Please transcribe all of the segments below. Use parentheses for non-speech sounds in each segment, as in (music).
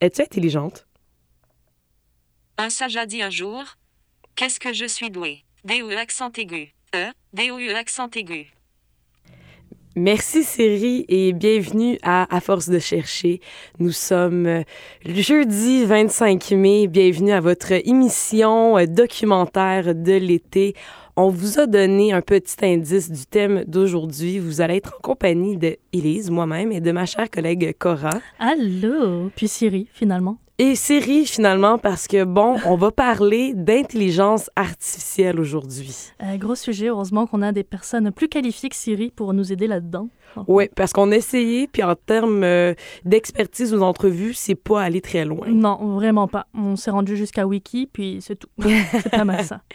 Es-tu intelligente? Un sage a dit un jour Qu'est-ce que je suis doué D-O-E accent aigu. E, D-O-E accent aigu. Merci Siri et bienvenue à À force de chercher. Nous sommes euh, le jeudi 25 mai. Bienvenue à votre émission euh, documentaire de l'été. On vous a donné un petit indice du thème d'aujourd'hui. Vous allez être en compagnie de Élise, moi-même, et de ma chère collègue Cora. Allô! Puis Siri, finalement. Et Siri, finalement, parce que, bon, on va parler d'intelligence artificielle aujourd'hui. Euh, gros sujet, heureusement qu'on a des personnes plus qualifiées que Siri pour nous aider là-dedans. Oui, parce qu'on a essayé, puis en termes euh, d'expertise ou d'entrevue, c'est pas aller très loin. Non, vraiment pas. On s'est rendu jusqu'à Wiki, puis c'est tout. (laughs) c'est pas mal ça. (laughs)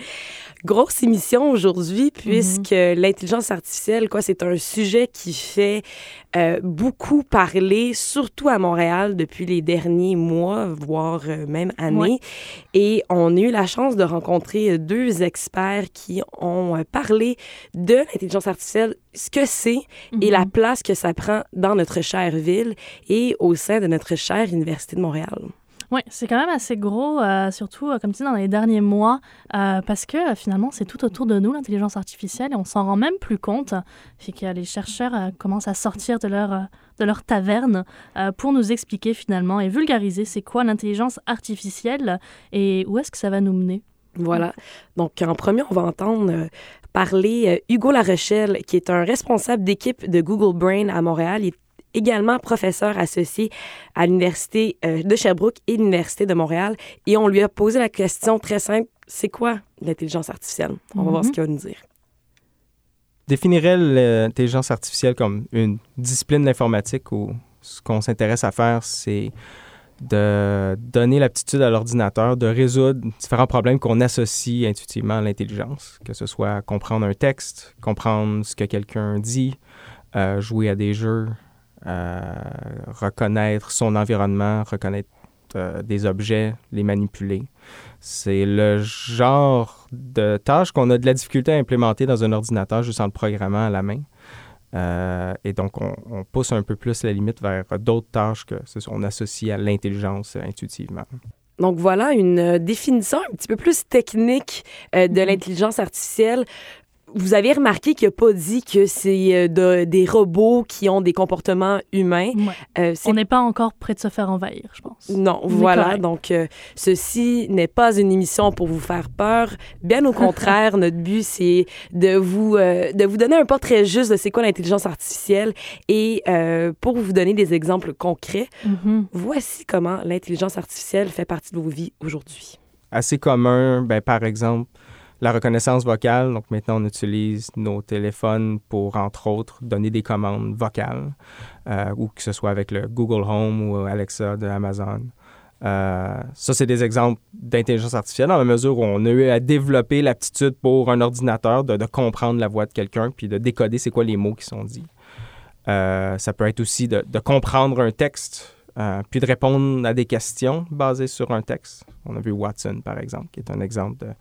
Grosse émission aujourd'hui, puisque l'intelligence artificielle, quoi, c'est un sujet qui fait euh, beaucoup parler, surtout à Montréal depuis les derniers mois, voire euh, même années. Et on a eu la chance de rencontrer deux experts qui ont euh, parlé de l'intelligence artificielle, ce que c'est et la place que ça prend dans notre chère ville et au sein de notre chère Université de Montréal. Oui, c'est quand même assez gros, euh, surtout, euh, comme tu dis, dans les derniers mois, euh, parce que finalement, c'est tout autour de nous, l'intelligence artificielle, et on s'en rend même plus compte. Les chercheurs commencent à sortir de leur, de leur taverne pour nous expliquer finalement et vulgariser c'est quoi l'intelligence artificielle et où est-ce que ça va nous mener. Voilà. Donc, en premier, on va entendre parler Hugo Larochelle, qui est un responsable d'équipe de Google Brain à Montréal. Également professeur associé à l'Université euh, de Sherbrooke et l'Université de Montréal. Et on lui a posé la question très simple, c'est quoi l'intelligence artificielle? On va voir Mhm. ce qu'il va nous dire. définirais l'intelligence artificielle comme une discipline de l'informatique où ce qu'on s'intéresse à faire, c'est de donner l'aptitude à l'ordinateur de résoudre différents problèmes qu'on associe intuitivement à l'intelligence, que ce soit comprendre un texte, comprendre ce que quelqu'un dit, euh, jouer à des jeux, euh, reconnaître son environnement, reconnaître euh, des objets, les manipuler. C'est le genre de tâche qu'on a de la difficulté à implémenter dans un ordinateur juste en le programmant à la main. Euh, et donc, on, on pousse un peu plus la limite vers d'autres tâches que c'est ça, on associe à l'intelligence euh, intuitivement. Donc voilà une euh, définition un petit peu plus technique euh, de Mhm. l'intelligence artificielle. Vous avez remarqué qu'il n'a pas dit que c'est euh, de- des robots qui ont des comportements humains. Ouais. Euh, c'est On n'est pas encore près de se faire envahir, je pense. Non, On voilà. correct. Donc, euh, ceci n'est pas une émission pour vous faire peur. Bien au contraire, (laughs) notre but, c'est de vous, euh, de vous donner un portrait juste de c'est quoi l'intelligence artificielle et euh, pour vous donner des exemples concrets, Mhm. voici comment l'intelligence artificielle fait partie de vos vies aujourd'hui. Assez commun, ben, par exemple, la reconnaissance vocale. Donc, maintenant, on utilise nos téléphones pour, entre autres, donner des commandes vocales, euh, ou que ce soit avec le Google Home ou Alexa de Amazon. Euh, ça, c'est des exemples d'intelligence artificielle dans la mesure où on a eu à développer l'aptitude pour un ordinateur de, comprendre la voix de quelqu'un puis de décoder c'est quoi les mots qui sont dits. Euh, ça peut être aussi de, comprendre un texte euh, puis de répondre à des questions basées sur un texte. On a vu Watson, par exemple, qui est un exemple de-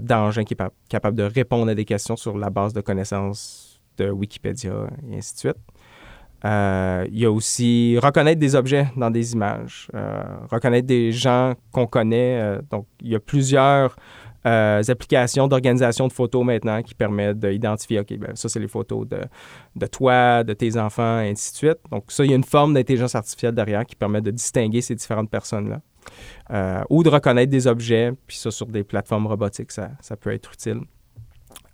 d'engin qui est pa- capable de répondre à des questions sur la base de connaissances de Wikipédia et ainsi de suite. Euh, il y a aussi reconnaître des objets dans des images, euh, reconnaître des gens qu'on connaît. euh, donc, il y a plusieurs euh, applications d'organisation de photos maintenant qui permettent d'identifier, OK, ben, ça, c'est les photos de, de toi, de tes enfants, et ainsi de suite. Donc, ça, il y a une forme d'intelligence artificielle derrière qui permet de distinguer ces différentes personnes-là. Euh, ou de reconnaître des objets, puis ça, sur des plateformes robotiques, ça, ça peut être utile.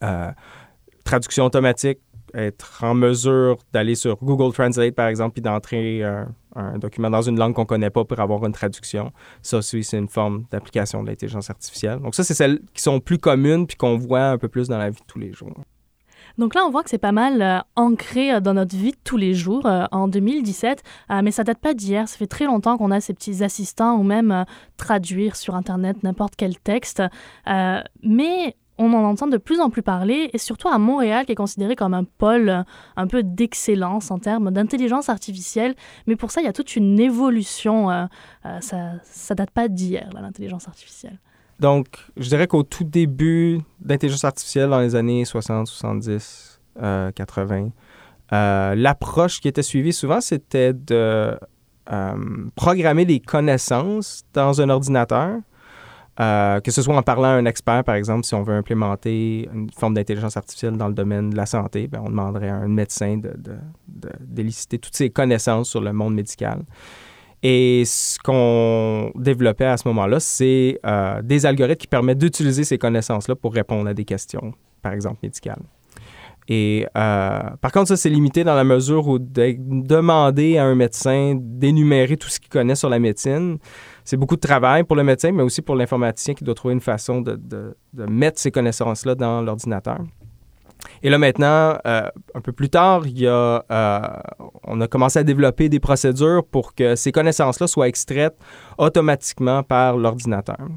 Euh, traduction automatique, être en mesure d'aller sur Google Translate, par exemple, puis d'entrer un, un document dans une langue qu'on ne connaît pas pour avoir une traduction. Ça aussi, c'est une forme d'application de l'intelligence artificielle. Donc ça, c'est celles qui sont plus communes puis qu'on voit un peu plus dans la vie de tous les jours. Donc là, on voit que c'est pas mal euh, ancré euh, dans notre vie de tous les jours euh, en 2017, euh, mais ça date pas d'hier. Ça fait très longtemps qu'on a ces petits assistants ou même euh, traduire sur Internet n'importe quel texte. Euh, mais on en entend de plus en plus parler, et surtout à Montréal, qui est considéré comme un pôle euh, un peu d'excellence en termes d'intelligence artificielle. Mais pour ça, il y a toute une évolution. euh, euh, ça, ça date pas d'hier, l'intelligence artificielle. Donc, je dirais qu'au tout début d'intelligence artificielle, dans les années 60, 70, euh, 80, euh, l'approche qui était suivie souvent, c'était de programmer des connaissances dans un ordinateur euh, que ce soit en parlant à un expert, par exemple, si on veut implémenter une forme d'intelligence artificielle dans le domaine de la santé, bien, on demanderait à un médecin de, d'éliciter toutes ses connaissances sur le monde médical. Et ce qu'on développait à ce moment-là, c'est euh, des algorithmes qui permettent d'utiliser ces connaissances-là pour répondre à des questions, par exemple médicales. Et euh, par contre, ça, c'est limité dans la mesure où demander à un médecin d'énumérer tout ce qu'il connaît sur la médecine, c'est beaucoup de travail pour le médecin, mais aussi pour l'informaticien qui doit trouver une façon de, mettre ces connaissances-là dans l'ordinateur. Et là maintenant, euh, un peu plus tard, il y a, euh, on a commencé à développer des procédures pour que ces connaissances-là soient extraites automatiquement par l'ordinateur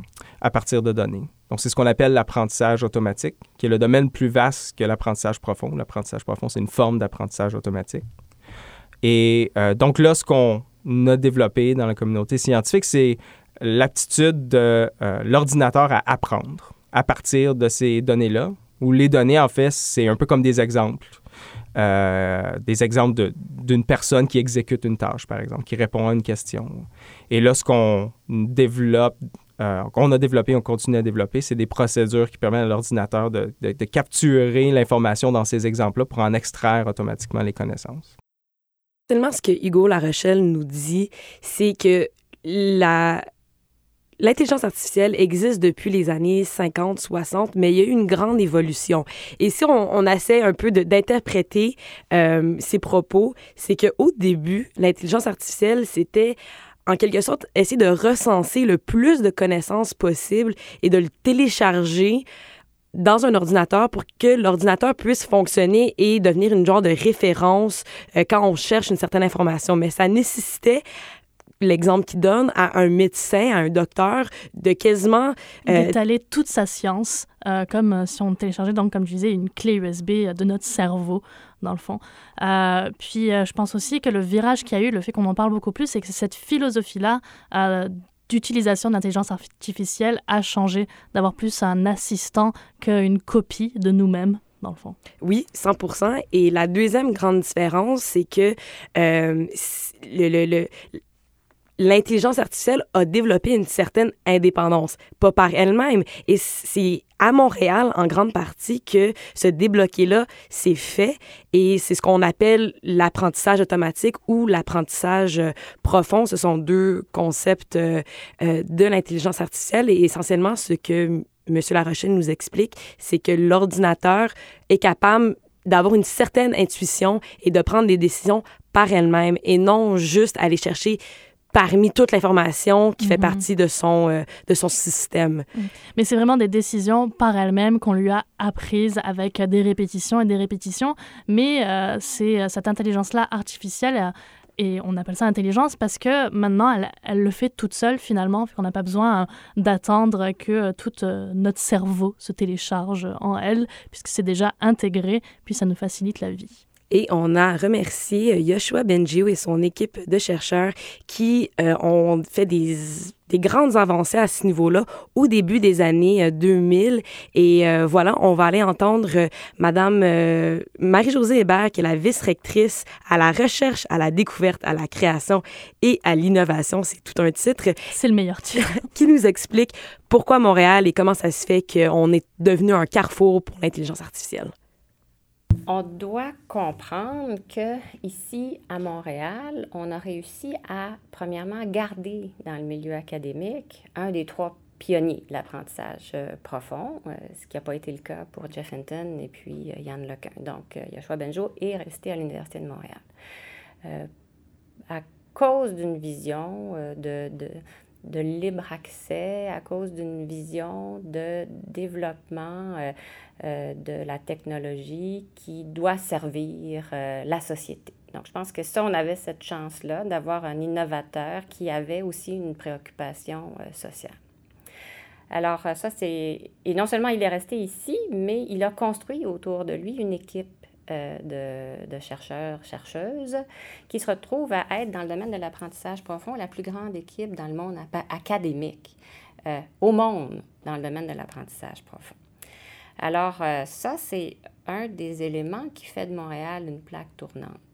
à partir de données. Donc c'est ce qu'on appelle l'apprentissage automatique, qui est le domaine plus vaste que l'apprentissage profond. L'apprentissage profond, c'est une forme d'apprentissage automatique. Et euh, donc là, ce qu'on a développé dans la communauté scientifique, c'est l'aptitude de euh, l'ordinateur à apprendre à partir de ces données-là, où les données, en fait, c'est un peu comme des exemples. Euh, des exemples d'une personne qui exécute une tâche, par exemple, qui répond à une question. Et là, ce qu'on développe, euh, qu'on a développé, on continue à développer, c'est des procédures qui permettent à l'ordinateur de, de capturer l'information dans ces exemples-là pour en extraire automatiquement les connaissances. Tellement ce que Hugo La Rochelle nous dit, c'est que la L'intelligence artificielle existe depuis les années 50, 60, mais il y a eu une grande évolution. Et si on, essaie un peu d'interpréter euh, propos, c'est qu'au début, l'intelligence artificielle, c'était en quelque sorte essayer de recenser le plus de connaissances possible et de le télécharger dans un ordinateur pour que l'ordinateur puisse fonctionner et devenir une genre de référence euh, quand on cherche une certaine information. Mais ça nécessitait l'exemple qu'il donne à un médecin, à un docteur, de quasiment... Euh, D'étaler toute sa science, euh, comme si on téléchargeait, donc, comme je disais, une clé USB de notre cerveau, dans le fond. puis, je pense aussi que le virage qu'il y a eu, le fait qu'on en parle beaucoup plus, c'est que cette philosophie-là d'utilisation d'intelligence artificielle a changé, d'avoir plus un assistant qu'une copie de nous-mêmes dans le fond. Oui, 100% Et la deuxième grande différence, c'est que euh, le, le, l'intelligence artificielle a développé une certaine indépendance, pas par elle-même. Et c'est à Montréal, en grande partie, que ce débloqué-là s'est fait. Et c'est ce qu'on appelle l'apprentissage automatique ou l'apprentissage euh, profond. Ce sont deux concepts euh, euh, de l'intelligence artificielle. Et essentiellement, ce que M. Larochelle nous explique, c'est que l'ordinateur est capable d'avoir une certaine intuition et de prendre des décisions par elle-même et non juste aller chercher parmi toute l'information qui fait mhm. partie de son, euh, de son système. Mm. Mais c'est vraiment des décisions par elle-même qu'on lui a apprises avec des répétitions et des répétitions. Mais euh, c'est euh, cette intelligence-là artificielle, et on appelle ça intelligence parce que maintenant, elle, elle le fait toute seule finalement, qu'on n'a pas besoin d'attendre que tout notre cerveau se télécharge en elle, puisque c'est déjà intégré, puis ça nous facilite la vie. Et on a remercié euh, Yoshua Benjiu et son équipe de chercheurs qui euh, ont fait des, des, grandes avancées à ce niveau-là au début des années 2000. Euh, et voilà, on va aller entendre Madame Marie-Josée Hébert, qui est la vice-rectrice à la recherche, à la découverte, à la création et à l'innovation. C'est tout un titre. C'est le meilleur titre. (laughs) qui nous explique pourquoi Montréal et comment ça se fait qu'on est devenu un carrefour pour l'intelligence artificielle on doit comprendre que ici à Montréal, on a réussi à premièrement garder dans le milieu académique un des trois pionniers de l'apprentissage euh, profond, euh, ce qui n'a pas été le cas pour Jeff Hinton et puis euh, Yann Lequin. Donc, Yoshua Benjo est resté à l'Université de Montréal. à cause d'une vision de, de libre accès à cause d'une vision de développement euh, euh, de la technologie qui doit servir euh, la société. Donc, je pense que ça, on avait cette chance-là d'avoir un innovateur qui avait aussi une préoccupation sociale. Alors, ça, c'est... Et non seulement il est resté ici, mais il a construit autour de lui une équipe euh, de, chercheurs, chercheuses, qui se retrouvent à être dans le domaine de l'apprentissage profond la plus grande équipe dans le monde académique euh, au monde dans le domaine de l'apprentissage profond. Alors, euh, ça, c'est un des éléments qui fait de Montréal une plaque tournante.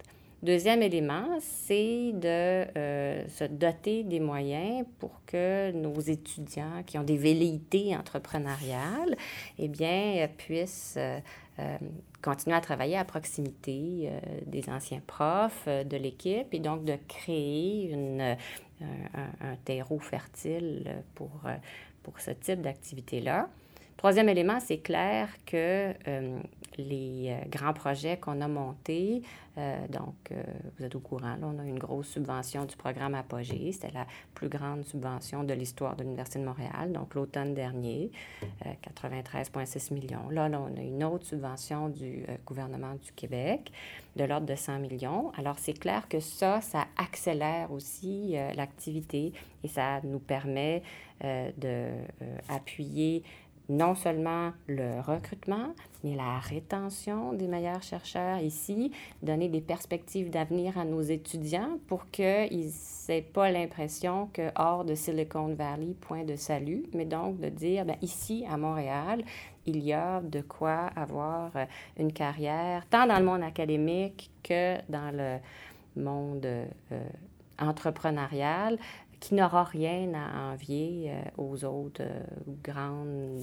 Deuxième élément, c'est de euh, se doter des moyens pour que nos étudiants qui ont des velléités entrepreneuriales, eh bien, puissent euh, euh, continuer à travailler à proximité des anciens profs, de l'équipe, et donc de créer un, terreau fertile pour, pour ce type d'activité-là. Troisième élément, c'est clair que les euh, grands projets qu'on a montés. Euh, donc, euh, vous êtes au courant, là, on a une grosse subvention du programme Apogée. C'était la plus grande subvention de l'histoire de l'Université de Montréal, donc l'automne dernier, 93,6 millions. Là, là, on a une autre subvention du gouvernement du Québec de l'ordre de 100 millions. Alors, c'est clair que ça, ça accélère aussi l'activité et ça nous permet d'appuyer non seulement le recrutement, mais la rétention des meilleurs chercheurs ici, donner des perspectives d'avenir à nos étudiants pour qu'ils n'aient pas l'impression que hors de Silicon Valley, point de salut, mais donc de dire, bien, ici, à Montréal, il y a de quoi avoir euh, une carrière, tant dans le monde académique que dans le monde euh, entrepreneurial qui n'aura rien à envier euh, aux autres euh, grandes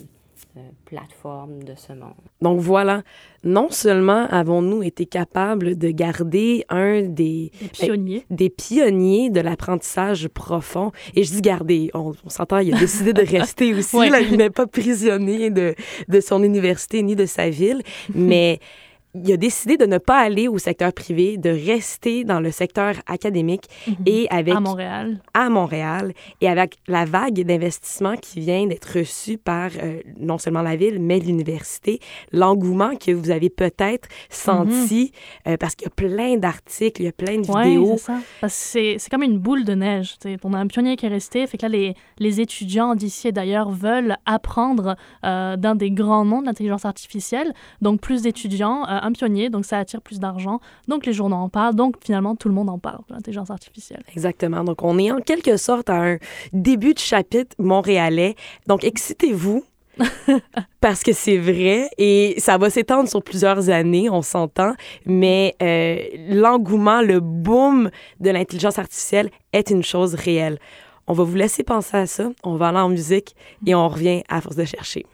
euh, plateformes de ce monde. Donc voilà, non seulement avons-nous été capables de garder un des, des pionniers, des pionniers de l'apprentissage profond, et je dis garder, on, s'entend, il a décidé de rester (laughs) aussi, là, il n'est pas prisonnier de, de son université ni de sa ville, mais (laughs) il a décidé de ne pas aller au secteur privé, de rester dans le secteur académique mhm. et avec à Montréal. À Montréal et avec la vague d'investissement qui vient d'être reçue par euh, non seulement la ville mais l'université, l'engouement que vous avez peut-être senti mhm. euh, parce qu'il y a plein d'articles, il y a plein de vidéos. c'est C'est comme une boule de neige. On a un pionnier qui est resté, fait que là les, les étudiants d'ici et d'ailleurs veulent apprendre euh, dans des grands noms de l'intelligence artificielle, donc plus d'étudiants un pionnier, donc ça attire plus d'argent. Donc les journaux en parlent, donc finalement tout le monde en parle l'intelligence artificielle. Exactement. Donc on est en quelque sorte à un début de chapitre montréalais. Donc excitez-vous. (laughs) parce que c'est vrai et ça va s'étendre sur plusieurs années, on s'entend, mais euh, l'engouement, le boom de l'intelligence artificielle est une chose réelle. On va vous laisser penser à ça, on va aller en musique et on revient à force de chercher.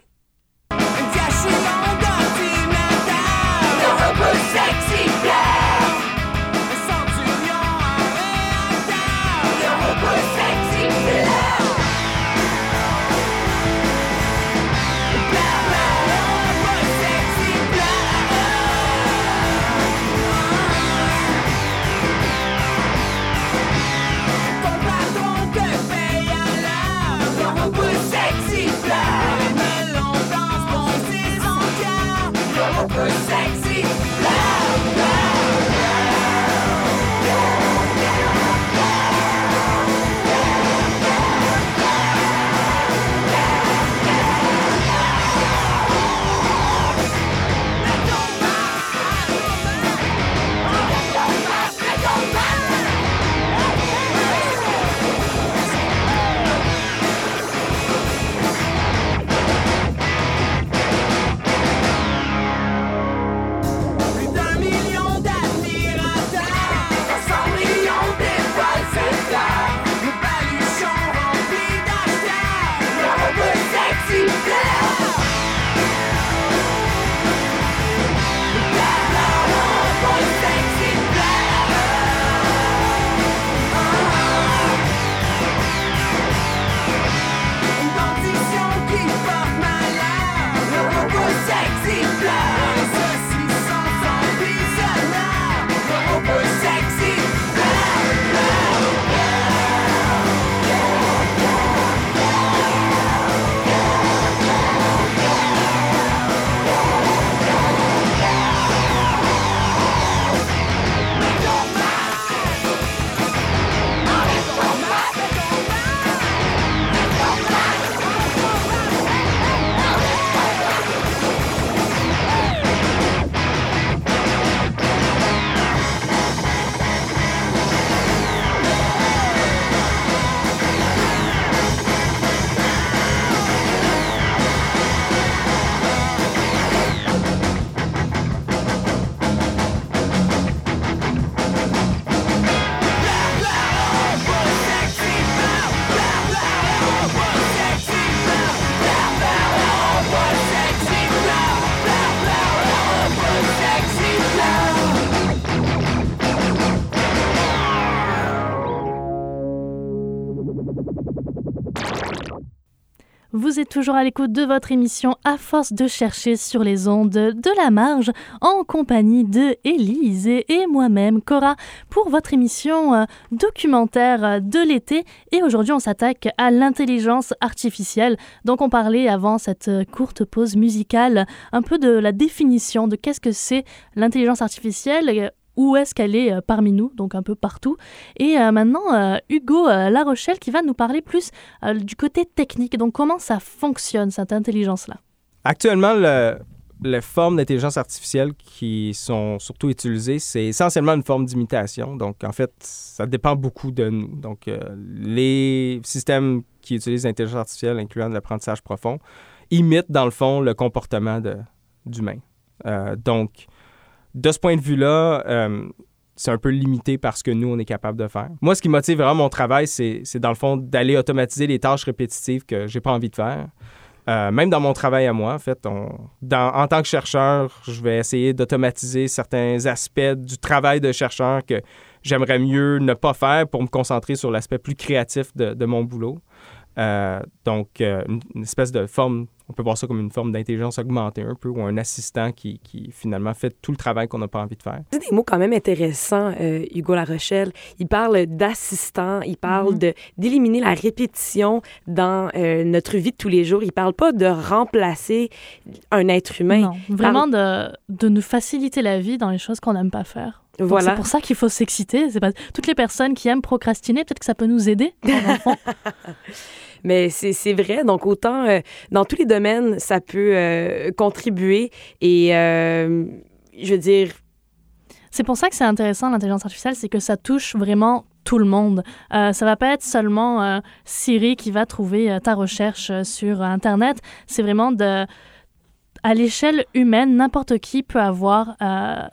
Vous êtes toujours à l'écoute de votre émission À force de chercher sur les ondes de la marge en compagnie de Élise et moi-même, Cora, pour votre émission euh, documentaire de l'été. Et aujourd'hui, on s'attaque à l'intelligence artificielle. Donc, on parlait avant cette courte pause musicale un peu de la définition de qu'est-ce que c'est l'intelligence artificielle où est-ce qu'elle est euh, parmi nous, donc un peu partout. Et euh, maintenant, euh, Hugo La Rochelle qui va nous parler plus du côté technique, donc comment ça fonctionne, cette intelligence-là? Actuellement, les formes d'intelligence artificielle qui sont surtout utilisées, c'est essentiellement une forme d'imitation. Donc, en fait, ça dépend beaucoup de nous. Donc, les systèmes qui utilisent l'intelligence artificielle, incluant l'apprentissage profond, imitent, dans le fond, le comportement d'humain. donc, de ce point de vue-là, euh, c'est un peu limité par ce que nous, on est capable de faire. Moi, ce qui motive vraiment mon travail, c'est dans le fond d'aller automatiser les tâches répétitives que j'ai pas envie de faire. Euh, même dans mon travail à moi, en fait, en tant que chercheur, je vais essayer d'automatiser certains aspects du travail de chercheur que j'aimerais mieux ne pas faire pour me concentrer sur l'aspect plus créatif de, mon boulot. Euh, donc, une, espèce de forme on peut voir ça comme une forme d'intelligence augmentée un peu, ou un assistant qui, qui finalement fait tout le travail qu'on n'a pas envie de faire. C'est des mots quand même intéressants, euh, Hugo Larochelle. Il parle d'assistant, il parle mm-hmm. de d'éliminer la répétition dans euh, notre vie de tous les jours. Il parle pas de remplacer un être humain. Non, vraiment de, de nous faciliter la vie dans les choses qu'on n'aime pas faire. Voilà. C'est pour ça qu'il faut s'exciter. C'est pas toutes les personnes qui aiment procrastiner, peut-être que ça peut nous aider. (laughs) Mais c'est vrai. Donc, autant euh, dans tous les domaines, ça peut euh, contribuer. Et euh, je veux dire. C'est pour ça que c'est intéressant, l'intelligence artificielle, c'est que ça touche vraiment tout le monde. ça va pas être seulement Siri qui va trouver ta recherche sur Internet. C'est vraiment de à l'échelle humaine, n'importe qui peut avoir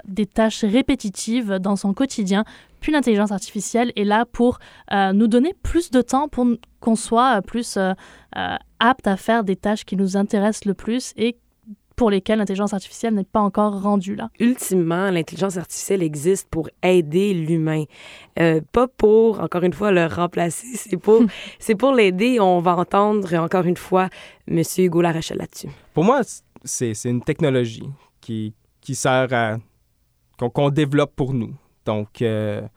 des tâches répétitives dans son quotidien puis l'intelligence artificielle est là pour euh, nous donner plus de temps pour qu'on soit plus euh, euh, apte à faire des tâches qui nous intéressent le plus et pour lesquelles l'intelligence artificielle n'est pas encore rendue là. Ultimement, l'intelligence artificielle existe pour aider l'humain, pas pour, encore une fois, le remplacer, (laughs) c'est pour, (laughs) c'est pour l'aider. On va entendre, encore une fois, M. Hugo Larachel là-dessus. Pour moi, c'est, une technologie qui, qui sert à... qu'on développe pour nous. Donc, euh,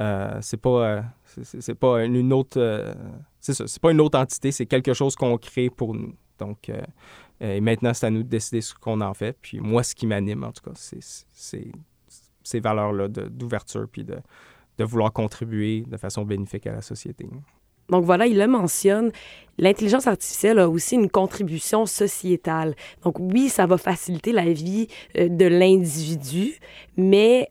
euh, c'est pas, euh, c'est pas une autre, c'est ça, c'est pas une autre entité, c'est quelque chose qu'on crée pour nous. Donc, et maintenant, c'est à nous de décider ce qu'on en fait. Puis moi, ce qui m'anime, en tout cas, c'est ces valeurs-là d'ouverture puis de, de vouloir contribuer de façon bénéfique à la société. Donc voilà, il le mentionne. L'intelligence artificielle a aussi une contribution sociétale. Donc oui, ça va faciliter la vie de l'individu, mais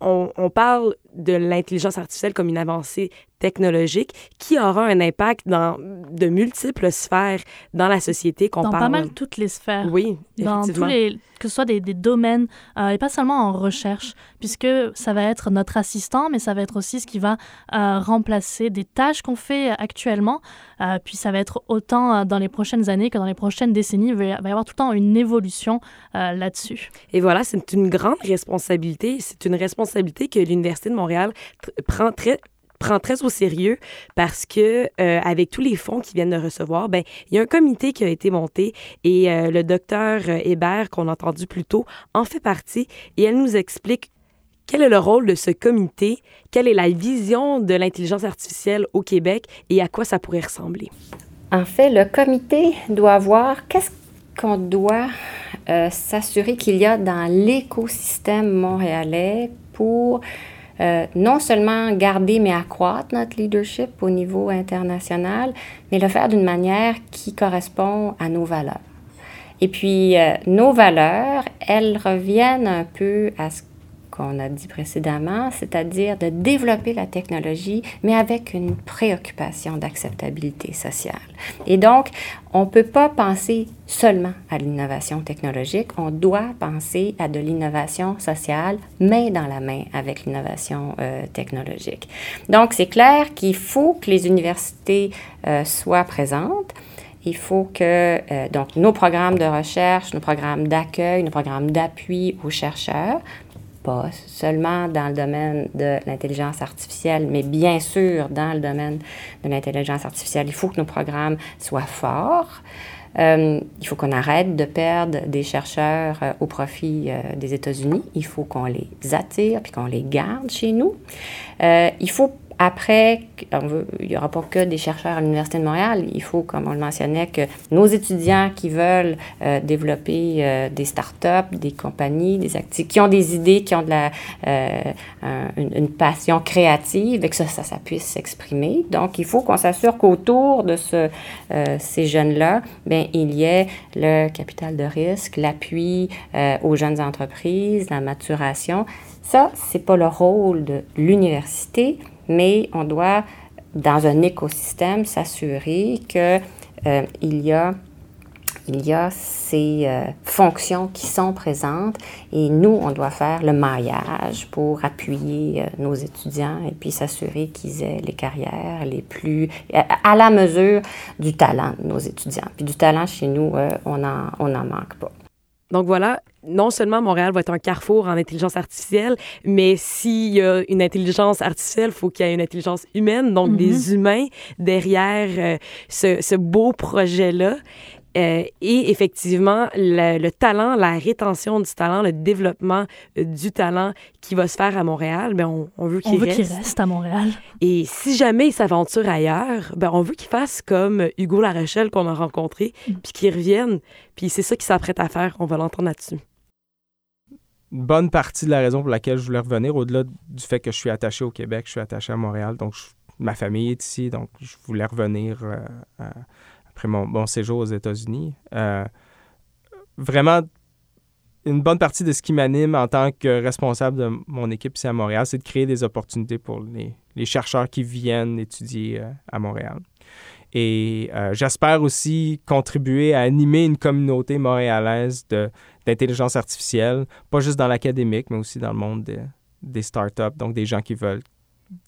on, on, parle de l'intelligence artificielle comme une avancée technologique qui aura un impact dans de multiples sphères dans la société qu'on parle. Dans pas mal toutes les sphères. Oui, Dans tous les, que ce soit des, des domaines, euh, et pas seulement en recherche, puisque ça va être notre assistant, mais ça va être aussi ce qui va euh, remplacer des tâches qu'on fait actuellement. Euh, puis ça va être autant dans les prochaines années que dans les prochaines décennies. Il va y avoir tout le temps une évolution là-dessus. Et voilà, c'est une grande responsabilité. C'est une responsabilité que l'Université de Montréal prend très prend très au sérieux parce que euh, avec tous les fonds qu'ils viennent de recevoir, ben il y a un comité qui a été monté et euh, le docteur euh, Hébert qu'on a entendu plus tôt en fait partie et elle nous explique quel est le rôle de ce comité, quelle est la vision de l'intelligence artificielle au Québec et à quoi ça pourrait ressembler. En fait, le comité doit voir qu'est-ce qu'on doit s'assurer qu'il y a dans l'écosystème montréalais pour euh, non seulement garder mais accroître notre leadership au niveau international, mais le faire d'une manière qui correspond à nos valeurs. Et puis, euh, nos valeurs, elles reviennent un peu à ce qu'on a dit précédemment, c'est-à-dire de développer la technologie, mais avec une préoccupation d'acceptabilité sociale. Et donc, on ne peut pas penser seulement à l'innovation technologique, on doit penser à de l'innovation sociale, main dans la main avec l'innovation euh, technologique. Donc, c'est clair qu'il faut que les universités euh, soient présentes. Il faut que euh, donc, nos programmes de recherche, nos programmes d'accueil, nos programmes d'appui aux chercheurs seulement dans le domaine de l'intelligence artificielle, mais bien sûr dans le domaine de l'intelligence artificielle. Il faut que nos programmes soient forts. Euh, il faut qu'on arrête de perdre des chercheurs euh, au profit euh, des États-Unis. Il faut qu'on les attire puis qu'on les garde chez nous. il faut après, il n'y aura pas que des chercheurs à l'Université de Montréal. Il faut, comme on le mentionnait, que nos étudiants qui veulent euh, développer euh, des startups, des compagnies, des actifs, qui ont des idées, qui ont de la, euh, une, passion créative, et que ça, puisse s'exprimer. Donc, il faut qu'on s'assure qu'autour de ce, ces jeunes-là, bien, il y ait le capital de risque, l'appui aux jeunes entreprises, la maturation. Ça, c'est pas le rôle de l'université, mais on doit, dans un écosystème, s'assurer qu'il euh, y a il y a ces euh, fonctions qui sont présentes et nous, on doit faire le maillage pour appuyer euh, nos étudiants et puis s'assurer qu'ils aient les carrières les plus à la mesure du talent de nos étudiants. Puis du talent chez nous, on n'en on en manque pas. Donc voilà, non seulement Montréal va être un carrefour en intelligence artificielle, mais s'il y a une intelligence artificielle, il faut qu'il y ait une intelligence humaine, donc des mm-hmm. humains derrière euh, ce, ce, beau projet-là. Euh, et effectivement, le, talent, la rétention du talent, le développement euh, du talent qui va se faire à Montréal, ben on, on veut qu'il reste. reste à Montréal. Et si jamais il s'aventure ailleurs, ben on veut qu'il fasse comme Hugo Larochelle qu'on a rencontré, mm. puis qu'il revienne. Puis c'est ça qu'il s'apprête à faire. On va l'entendre là-dessus. Une bonne partie de la raison pour laquelle je voulais revenir, au-delà du fait que je suis attaché au Québec, je suis attaché à Montréal, donc ma famille est ici, donc je voulais revenir euh, après mon, séjour aux États-Unis. Euh, vraiment, une bonne partie de ce qui m'anime en tant que responsable de mon équipe ici à Montréal, c'est de créer des opportunités pour les, chercheurs qui viennent étudier euh, à Montréal. Et euh, j'espère aussi contribuer à animer une communauté montréalaise d'intelligence artificielle, pas juste dans l'académique, mais aussi dans le monde des startups, donc des gens qui veulent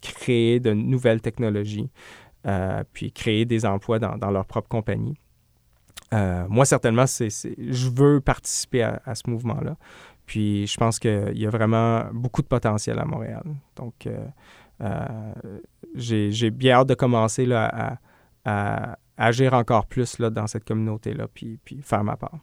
créer de nouvelles technologies. Euh, puis créer des emplois dans, leur propre compagnie. Euh, moi, certainement, c'est, je veux participer à, ce mouvement-là. Puis je pense qu'il y a vraiment beaucoup de potentiel à Montréal. Donc, euh, j'ai, bien hâte de commencer là, à, agir encore plus là, dans cette communauté-là, puis, puis faire ma part.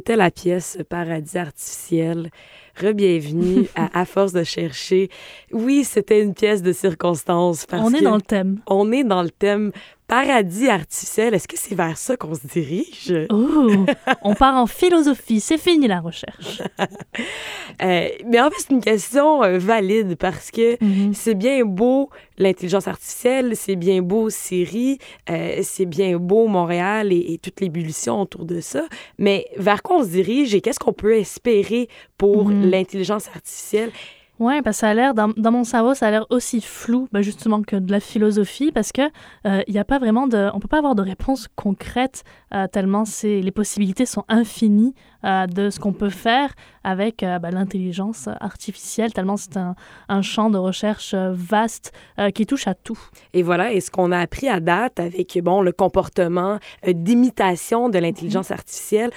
C'était la pièce Paradis artificiel. Rebienvenue (laughs) à À force de chercher. Oui, c'était une pièce de circonstance. Parce on est que dans le thème. On est dans le thème paradis artificiel. Est-ce que c'est vers ça qu'on se dirige? Oh, on part en philosophie. C'est fini la recherche. (laughs) Euh, mais en fait, c'est une question euh, valide parce que Mhm. c'est bien beau l'intelligence artificielle, c'est bien beau Siri, euh, c'est bien beau Montréal et, et toute l'ébullition autour de ça. Mais vers quoi on se dirige et qu'est-ce qu'on peut espérer pour Mhm. L'intelligence artificielle? Ouais, parce que ça a l'air, dans, dans mon cerveau, ça a l'air aussi flou, ben, justement, que de la philosophie, parce que euh, il y a pas vraiment de, on peut pas avoir de réponse concrète euh, tellement c'est, les possibilités sont infinies euh, de ce qu'on peut faire avec euh, ben, l'intelligence artificielle, tellement c'est un, un champ de recherche euh, vaste euh, qui touche à tout. Et voilà, et ce qu'on a appris à date avec bon le comportement euh, d'imitation de l'intelligence artificielle.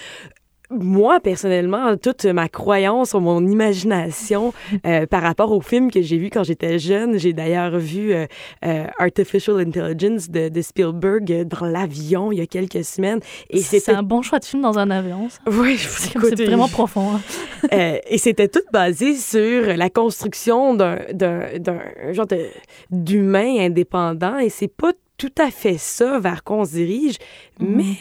Moi, personnellement, toute ma croyance ou mon imagination (laughs) euh, par rapport au film que j'ai vu quand j'étais jeune, j'ai d'ailleurs vu euh, euh, Artificial Intelligence de, de Spielberg dans l'avion il y a quelques semaines. Et c'est c'était... un bon choix de film dans un avion. ça. (laughs) Oui, C'est vraiment profond. hein. (laughs) et c'était tout basé sur la construction d'un, genre d'humain indépendant. Et c'est pas tout à fait ça vers quoi on se dirige, mais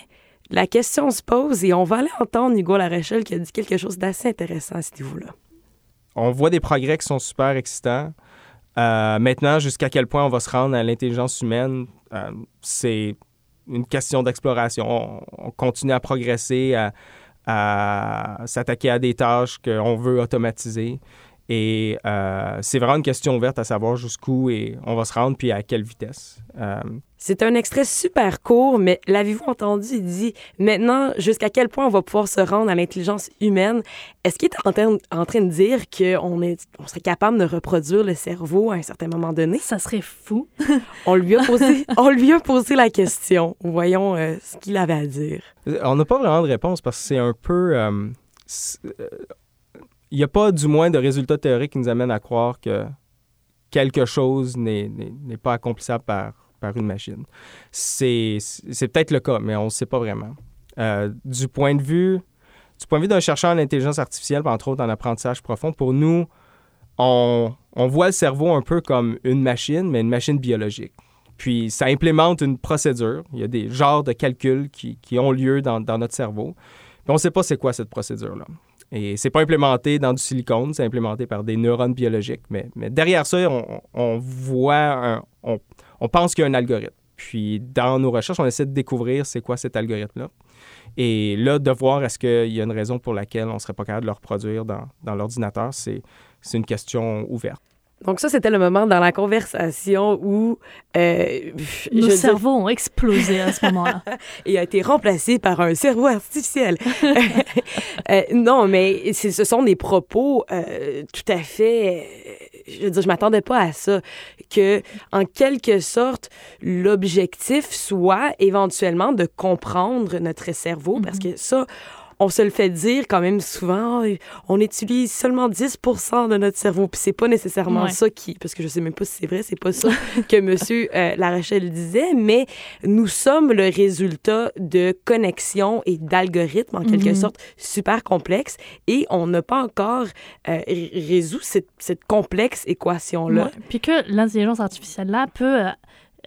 la question se pose et on va aller entendre Hugo Larochelle qui a dit quelque chose d'assez intéressant à ce niveau-là. on voit des progrès qui sont super excitants. Euh, maintenant, jusqu'à quel point on va se rendre à l'intelligence humaine, euh, c'est une question d'exploration. On, on continue à progresser, à, s'attaquer à des tâches qu'on veut automatiser. Et euh, c'est vraiment une question ouverte à savoir jusqu'où on va se rendre, puis à quelle vitesse. Euh, C'est un extrait super court, mais l'avez-vous entendu? Il dit maintenant, jusqu'à quel point on va pouvoir se rendre à l'intelligence humaine? Est-ce qu'il est en train, en train de dire qu'on est, on serait capable de reproduire le cerveau à un certain moment donné? Ça serait fou. (laughs) On lui a posé, on lui a posé la question. Voyons euh, ce qu'il avait à dire. On n'a pas vraiment de réponse parce que c'est un peu. euh, euh, Il n'y a pas du moins de résultats théoriques qui nous amènent à croire que quelque chose n'est pas accomplissable par, par une machine. C'est peut-être le cas, mais on ne sait pas vraiment. Euh, du point de vue du point de vue d'un chercheur en intelligence artificielle, entre autres en apprentissage profond, pour nous, on, on voit le cerveau un peu comme une machine, mais une machine biologique. Puis ça implémente une procédure. Il y a des genres de calculs qui, qui ont lieu dans, dans notre cerveau. Puis on ne sait pas c'est quoi cette procédure-là. Et c'est pas implémenté dans du silicone, c'est implémenté par des neurones biologiques. Mais, mais derrière ça, on, on voit, un- on, on pense qu'il y a un algorithme. Puis dans nos recherches, on essaie de découvrir c'est quoi cet algorithme-là. Et là, de voir est-ce qu'il y a une raison pour laquelle on ne serait pas capable de le reproduire dans, dans l'ordinateur, c'est c'est une question ouverte. Donc ça, c'était le moment dans la conversation où euh, Nos cerveaux ont explosé à ce moment-là. (laughs) il a été remplacé par un cerveau artificiel. (laughs) Euh, non, mais ce sont des propos euh, tout à fait. euh, je veux dire, je m'attendais pas à ça. Que, en quelque sorte, l'objectif soit éventuellement de comprendre notre cerveau, parce que ça. On se le fait dire quand même souvent, Ah, on utilise seulement 10% de notre cerveau, puis c'est pas nécessairement Ouais. ça qui, parce que je sais même pas si c'est vrai, c'est pas ça (laughs) que Monsieur euh, Larochelle disait, mais nous sommes le résultat de connexions et d'algorithmes, en quelque Mhm. sorte, super complexes, et on n'a pas encore euh, résolu cette, cette complexe équation-là. Ouais. Puis que l'intelligence artificielle-là peut euh,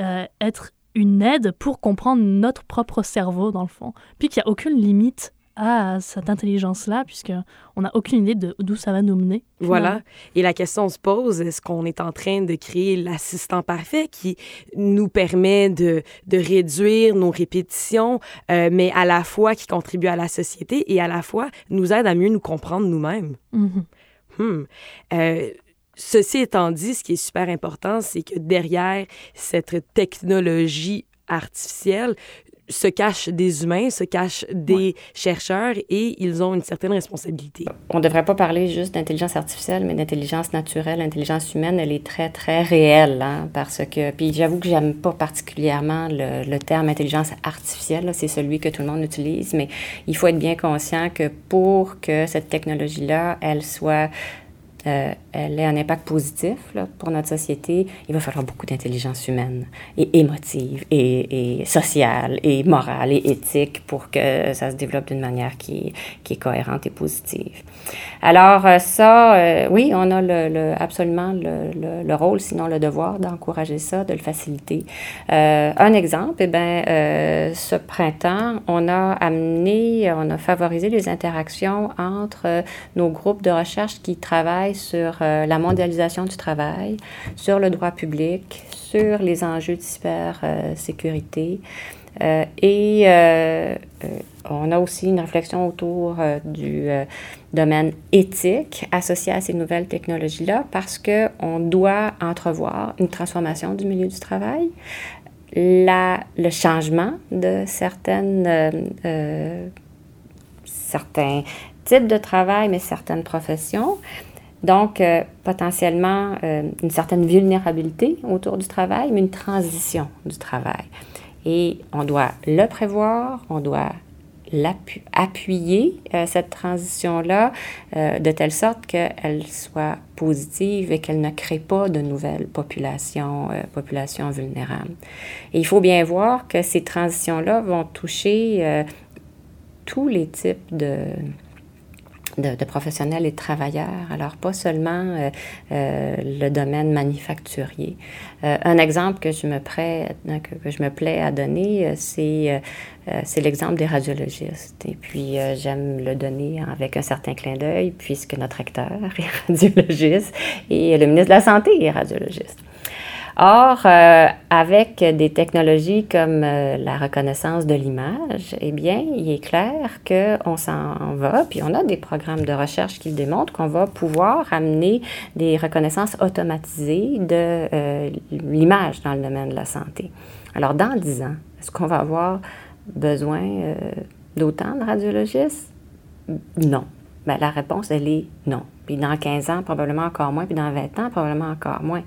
euh, être une aide pour comprendre notre propre cerveau, dans le fond. Puis qu'il n'y a aucune limite à cette intelligence-là, puisqu'on n'a aucune idée de d'où ça va nous mener. Voilà. Et la question se pose, est-ce qu'on est en train de créer l'assistant parfait qui nous permet de, de réduire nos répétitions, euh, mais à la fois qui contribue à la société et à la fois nous aide à mieux nous comprendre nous-mêmes? Hmm. Euh, ceci étant dit, ce qui est super important, c'est que derrière cette technologie artificielle se cachent des humains, se cachent des chercheurs et ils ont une certaine responsabilité. On ne devrait pas parler juste d'intelligence artificielle, mais d'intelligence naturelle. L'intelligence humaine, elle est très, très réelle. hein, parce que, puis j'avoue que j'aime pas particulièrement le, le terme intelligence artificielle. C'est celui que tout le monde utilise, mais il faut être bien conscient que pour que cette technologie-là, elle soit euh, elle ait un impact positif pour notre société, il va falloir beaucoup d'intelligence humaine et émotive et, sociale et morale et éthique pour que ça se développe d'une manière qui, est cohérente et positive. Alors euh, ça, euh, oui, on a absolument le, le, rôle, sinon le devoir d'encourager ça, de le faciliter. Euh, un exemple, eh bien, ce printemps, on a amené, on a favorisé les interactions entre nos groupes de recherche qui travaillent sur la mondialisation du travail, sur le droit public, sur les enjeux de cybersécurité. Et on a aussi une réflexion autour du domaine éthique associé à ces nouvelles technologies-là parce qu'on doit entrevoir une transformation du milieu du travail, la, le changement de certaines, euh, certains types de travail, mais certaines professions. Donc, euh, potentiellement, euh, une certaine vulnérabilité autour du travail, mais une transition du travail. Et on doit le prévoir, on doit appuyer euh, cette transition-là euh, de telle sorte qu'elle soit positive et qu'elle ne crée pas de nouvelles populations, euh, populations vulnérables. Et il faut bien voir que ces transitions-là vont toucher tous les types de, de, professionnels et de travailleurs. Alors, pas seulement euh, euh, le domaine manufacturier. Euh, un exemple que je me, prête, que, que, je me plais à donner, c'est c'est l'exemple des radiologistes. Et puis, j'aime le donner avec un certain clin d'œil, puisque notre acteur (laughs) est radiologiste et le ministre de la Santé est radiologiste. Or, euh, avec des technologies comme euh, la reconnaissance de l'image, eh bien, il est clair qu'on s'en va, puis on a des programmes de recherche qui le démontrent, qu'on va pouvoir amener des reconnaissances automatisées de euh, l'image dans le domaine de la santé. Alors, dans 10 ans, est-ce qu'on va avoir besoin d'autant de radiologistes? Non. Bien, la réponse, elle est non. Puis dans 15 ans, probablement encore moins. Puis dans 20 ans, probablement encore moins.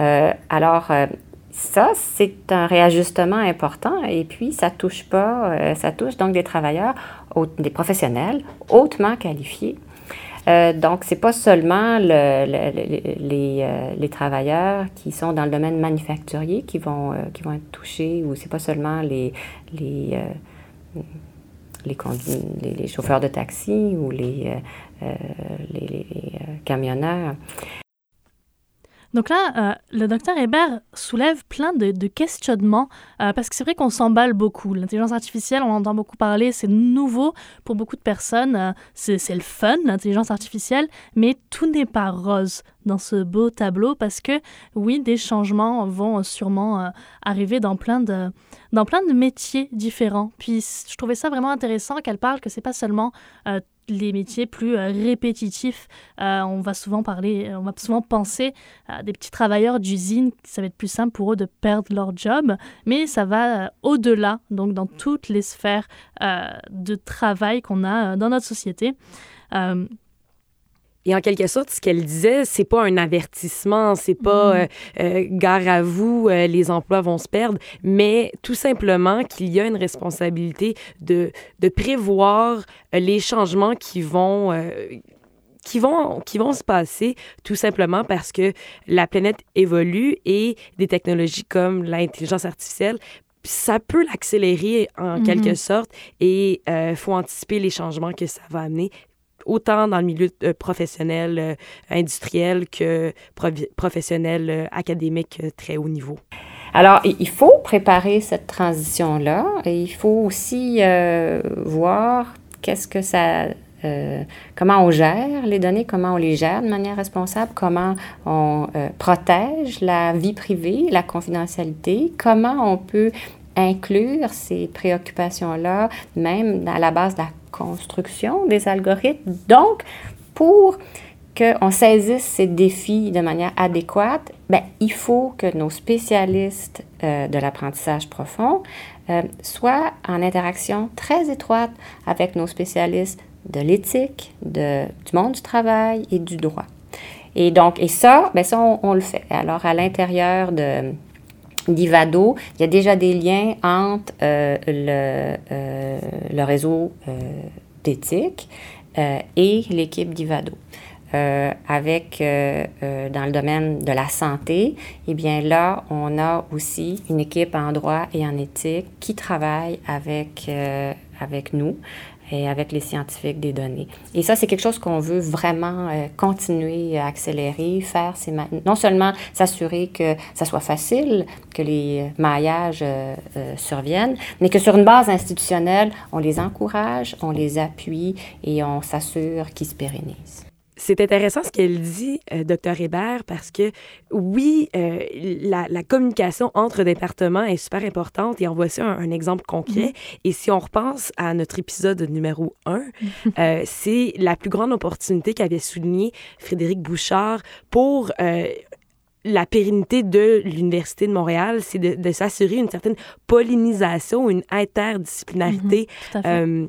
Euh, alors, euh, ça, c'est un réajustement important. Et puis, ça touche pas, euh, ça touche donc des travailleurs, des professionnels hautement qualifiés. donc, ce n'est pas seulement les, les, travailleurs qui sont dans le domaine manufacturier qui vont, qui vont être touchés, ou ce n'est pas seulement les, les, les, les, chauffeurs de taxi ou les, euh, euh, les, euh, camionneurs. Donc là, le docteur Hébert soulève plein de, questionnements, parce que c'est vrai qu'on s'emballe beaucoup. L'intelligence artificielle, on entend beaucoup parler, c'est nouveau pour beaucoup de personnes, c'est le fun, l'intelligence artificielle, mais tout n'est pas rose dans ce beau tableau, parce que oui, des changements vont sûrement arriver dans plein de, dans plein de métiers différents. Puis je trouvais ça vraiment intéressant qu'elle parle que c'est pas seulement euh, les métiers plus euh, répétitifs. Euh, on va souvent parler, on va souvent penser à des petits travailleurs d'usine, ça va être plus simple pour eux de perdre leur job, mais ça va au-delà, donc dans toutes les sphères de travail qu'on a dans notre société. Et en quelque sorte, ce qu'elle disait, c'est pas un avertissement, c'est pas mm. euh, euh, gare à vous, euh, les emplois vont se perdre, mais tout simplement qu'il y a une responsabilité de, de prévoir les changements qui vont qui vont, qui vont se passer tout simplement parce que la planète évolue et des technologies comme l'intelligence artificielle ça peut l'accélérer en mm-hmm. quelque sorte et il faut anticiper les changements que ça va amener autant dans le milieu euh, professionnel, euh, industriel que professionnel, euh, académique très haut niveau. Alors, il faut préparer cette transition-là et il faut aussi voir qu'est-ce que ça comment on gère les données, comment on les gère de manière responsable, comment on protège la vie privée, la confidentialité, comment on peut inclure ces préoccupations-là, même à la base de construction des algorithmes. Donc, pour qu'on saisisse ces défis de manière adéquate, ben, il faut que nos spécialistes euh, de l'apprentissage profond euh, soient en interaction très étroite avec nos spécialistes de l'éthique, du monde du travail et du droit. Et donc, et ça, ben ça on le fait. Alors, à l'intérieur de, d'Ivado, il y a déjà des liens entre euh, le, euh, le, réseau euh, d'éthique et l'équipe d'Ivado. avec, dans le domaine de la santé, eh bien là, on a aussi une équipe en droit et en éthique qui travaille avec, avec nous et avec les scientifiques des données. Et ça, c'est quelque chose qu'on veut vraiment continuer à accélérer, faire, c'est non seulement s'assurer que ça soit facile, que les maillages surviennent, mais que sur une base institutionnelle, on les encourage, on les appuie et on s'assure qu'ils se pérennisent. C'est intéressant ce qu'elle dit, euh, docteur Hébert, parce que oui, euh, la, la, communication entre départements est super importante et en voici un, exemple concret. Mm-hmm. Et si on repense à notre épisode numéro 1, euh, c'est la plus grande opportunité qu'avait souligné Frédéric Bouchard pour la pérennité de l'Université de Montréal, c'est de, de s'assurer une certaine pollinisation, une interdisciplinarité. Mm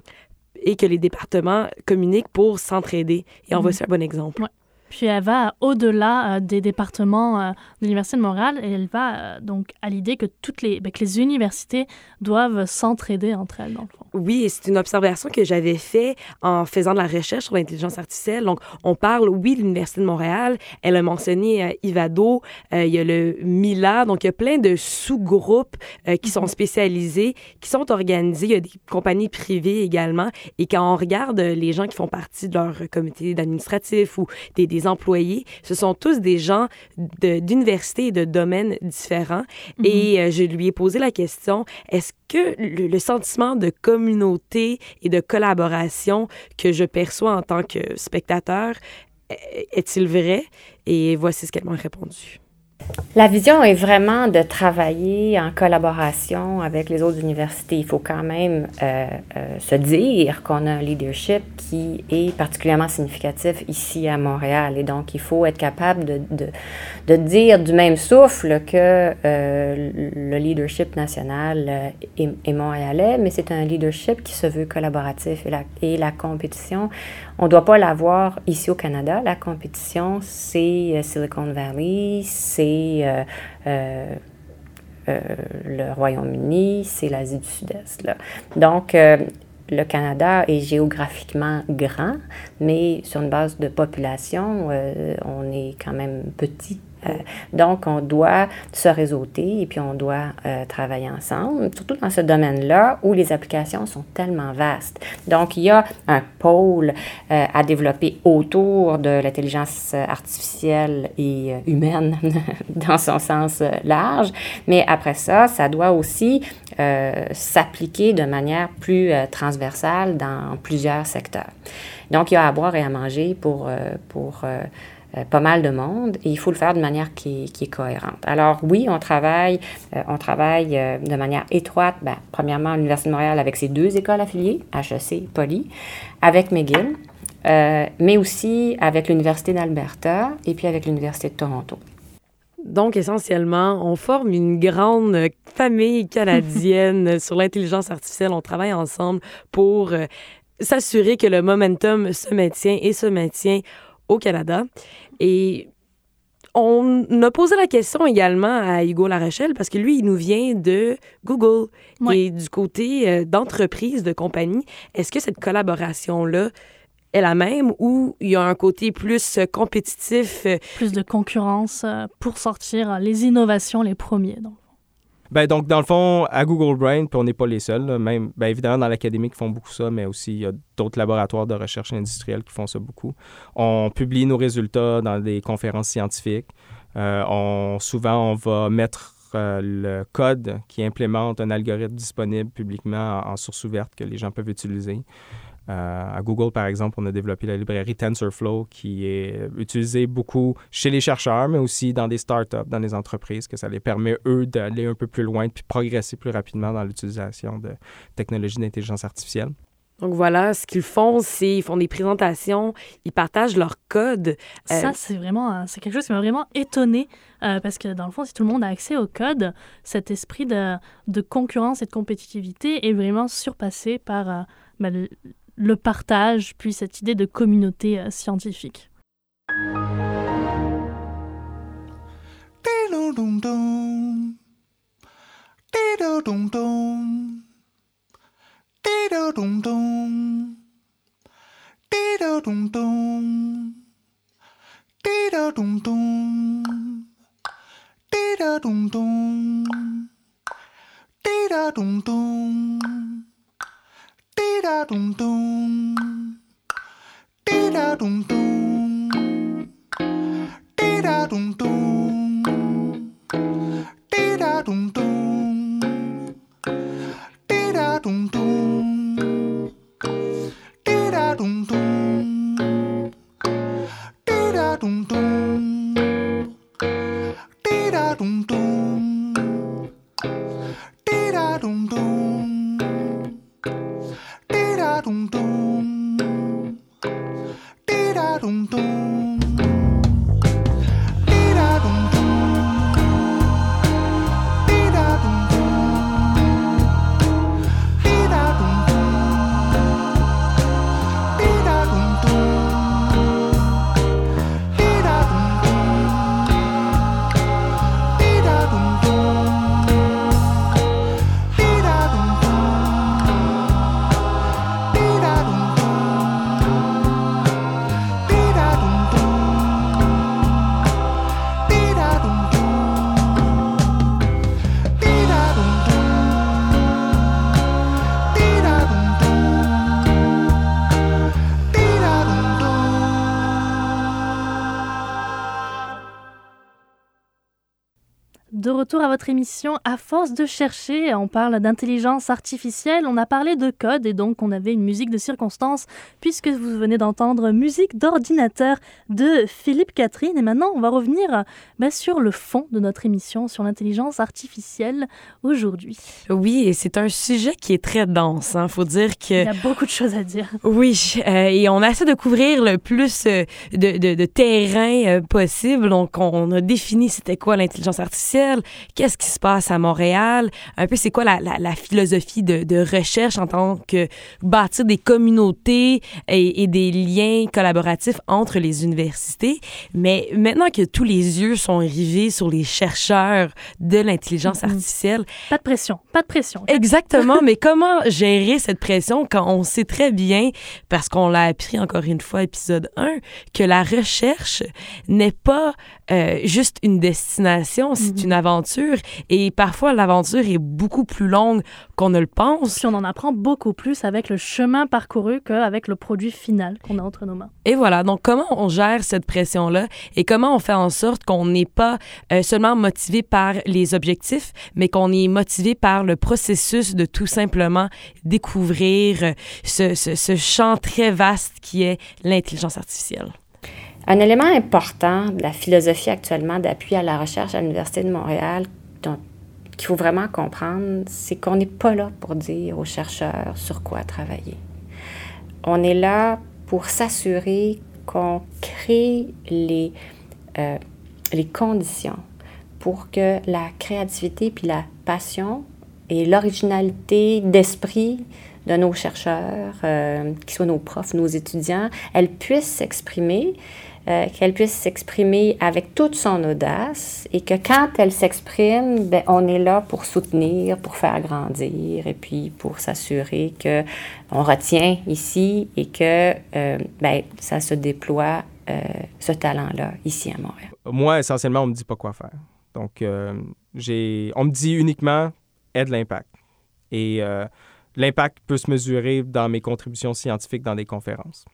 et que les départements communiquent pour s'entraider. Et en mhm. voici un bon exemple. Puis elle va au-delà euh, des départements euh, de l'Université de Montréal et elle va euh, donc à l'idée que toutes les, ben, que les universités doivent s'entraider entre elles, dans le fond. Oui, c'est une observation que j'avais faite en faisant de la recherche sur l'intelligence artificielle. Donc, on parle, oui, de l'Université de Montréal. Elle a mentionné Ivado, il y a le MILA. Donc, il y a plein de sous-groupes qui sont mhm. spécialisés, qui sont organisés. Il y a des compagnies privées également. Et quand on regarde les gens qui font partie de leur comité d'administratif ou des, des employés, ce sont tous des gens d'universités et de domaines différents. Mhm. Et euh, je lui ai posé la question, est-ce que le, sentiment de communauté et de collaboration que je perçois en tant que spectateur est-il vrai? Et voici ce qu'elle m'a répondu. La vision est vraiment de travailler en collaboration avec les autres universités. Il faut quand même euh, euh, se dire qu'on a un leadership qui est particulièrement significatif ici à Montréal. Et donc, il faut être capable de, de, dire du même souffle que euh, le leadership national est, est, montréalais, mais c'est un leadership qui se veut collaboratif. Et la, et la compétition, on ne doit pas l'avoir ici au Canada. La compétition, c'est Silicon Valley, c'est euh, euh, euh, le Royaume-Uni, c'est l'Asie du Sud-Est. Donc, le Canada est géographiquement grand, mais sur une base de population, on est quand même petit euh, donc, on doit se réseauter et puis on doit euh, travailler ensemble, surtout dans ce domaine-là où les applications sont tellement vastes. Donc, il y a un pôle euh, à développer autour de l'intelligence artificielle et humaine (laughs) dans son sens large, mais après ça, ça doit aussi s'appliquer de manière plus transversale dans plusieurs secteurs. Donc, il y a à boire et à manger pour, pour pas mal de monde et il faut le faire de manière qui, qui est cohérente. Alors oui, on travaille, euh, on travaille euh, de manière étroite, ben, premièrement à l'Université de Montréal avec ses deux écoles affiliées, HEC, Poly, avec McGill, mais aussi avec l'Université d'Alberta et puis avec l'Université de Toronto. Donc, essentiellement, on forme une grande famille canadienne (laughs) sur l'intelligence artificielle. On travaille ensemble pour s'assurer que le momentum se maintient et se maintient au Canada. Et on a posé la question également à Hugo Larochelle parce que lui, il nous vient de Google et du côté euh, d'entreprise, de compagnie. Est-ce que cette collaboration-là est la même ou il y a un côté plus compétitif? Euh, plus de concurrence euh, pour sortir les innovations les premiers. Donc. Ben, donc, dans le fond, à Google Brain, puis on n'est pas les seuls, même, ben, évidemment, dans l'académie qui font beaucoup ça, mais aussi il y a d'autres laboratoires de recherche industrielle qui font ça beaucoup. On publie nos résultats dans des conférences scientifiques. Euh, on, souvent, on va mettre euh, le code qui implémente un algorithme disponible publiquement en source ouverte que les gens peuvent utiliser. Euh, à Google, par exemple, on a développé la librairie TensorFlow qui est utilisée beaucoup chez les chercheurs, mais aussi dans des startups, dans les entreprises, que ça les permet, eux, d'aller un peu plus loin puis progresser plus rapidement dans l'utilisation de technologies d'intelligence artificielle. Donc voilà, ce qu'ils font, c'est ils font des présentations, ils partagent leur code. Euh, Ça, c'est vraiment, c'est quelque chose qui m'a vraiment étonné euh, parce que dans le fond, si tout le monde a accès au code, cet esprit de, de concurrence et de compétitivité est vraiment surpassé par ben, le partage, puis cette idée de communauté euh, scientifique. Dee da dum dum. Dee da dum dum. Dee da dum dum. Dee da dum dum. Dee da dum dum. Retour à votre émission, à force de chercher, on parle d'intelligence artificielle, on a parlé de code et donc on avait une musique de circonstance puisque vous venez d'entendre musique d'ordinateur de Philippe Catherine et maintenant on va revenir bah, sur le fond de notre émission sur l'intelligence artificielle aujourd'hui. Oui, et c'est un sujet qui est très dense. Il faut dire Il que y a beaucoup de choses à dire. Oui, euh, et on essaie de couvrir le plus euh, de, de, de terrain euh, possible. Donc, on a défini c'était quoi l'intelligence artificielle, qu'est-ce qui se passe à Montréal, un peu c'est quoi la, la, la philosophie de, de, recherche en tant que bâtir des communautés et, et, des liens collaboratifs entre les universités? Mais maintenant que tous les yeux sont rivés sur les chercheurs de l'intelligence artificielle, Pas de pression, pas de pression. Exactement, (laughs) mais comment gérer cette pression quand on sait très bien, parce qu'on l'a appris encore une fois, épisode 1, que la recherche n'est pas euh, juste une destination, c'est une aventure. Et parfois, l'aventure est beaucoup plus longue qu'on ne le pense. Puis on en apprend beaucoup plus avec le chemin parcouru qu'avec le produit final qu'on a entre nos mains. Et voilà, donc comment on gère cette pression-là et comment on fait en sorte qu'on n'est pas euh, seulement motivé par les objectifs, mais qu'on est motivé par le processus de tout simplement découvrir ce, ce, ce champ très vaste qui est l'intelligence artificielle? Un élément important de la philosophie actuellement d'appui à la recherche à l'Université de Montréal, qu'il faut vraiment comprendre, c'est qu'on n'est pas là pour dire aux chercheurs sur quoi travailler. On est là pour s'assurer qu'on crée les, euh, les conditions pour que la créativité puis la passion et l'originalité d'esprit de nos chercheurs, euh, qu'ils soient nos profs, nos étudiants, elles puissent s'exprimer, euh, qu'elles puissent s'exprimer avec toute son audace et que quand elles s'expriment, ben, on est là pour soutenir, pour faire grandir et puis pour s'assurer que on retient ici et que euh, ben, ça se déploie, euh, ce talent-là, ici à Montréal. Moi, essentiellement, on me dit pas quoi faire. Donc, j'ai, on me dit uniquement aide l'impact. Et l'impact peut se mesurer dans mes contributions scientifiques dans des conférences.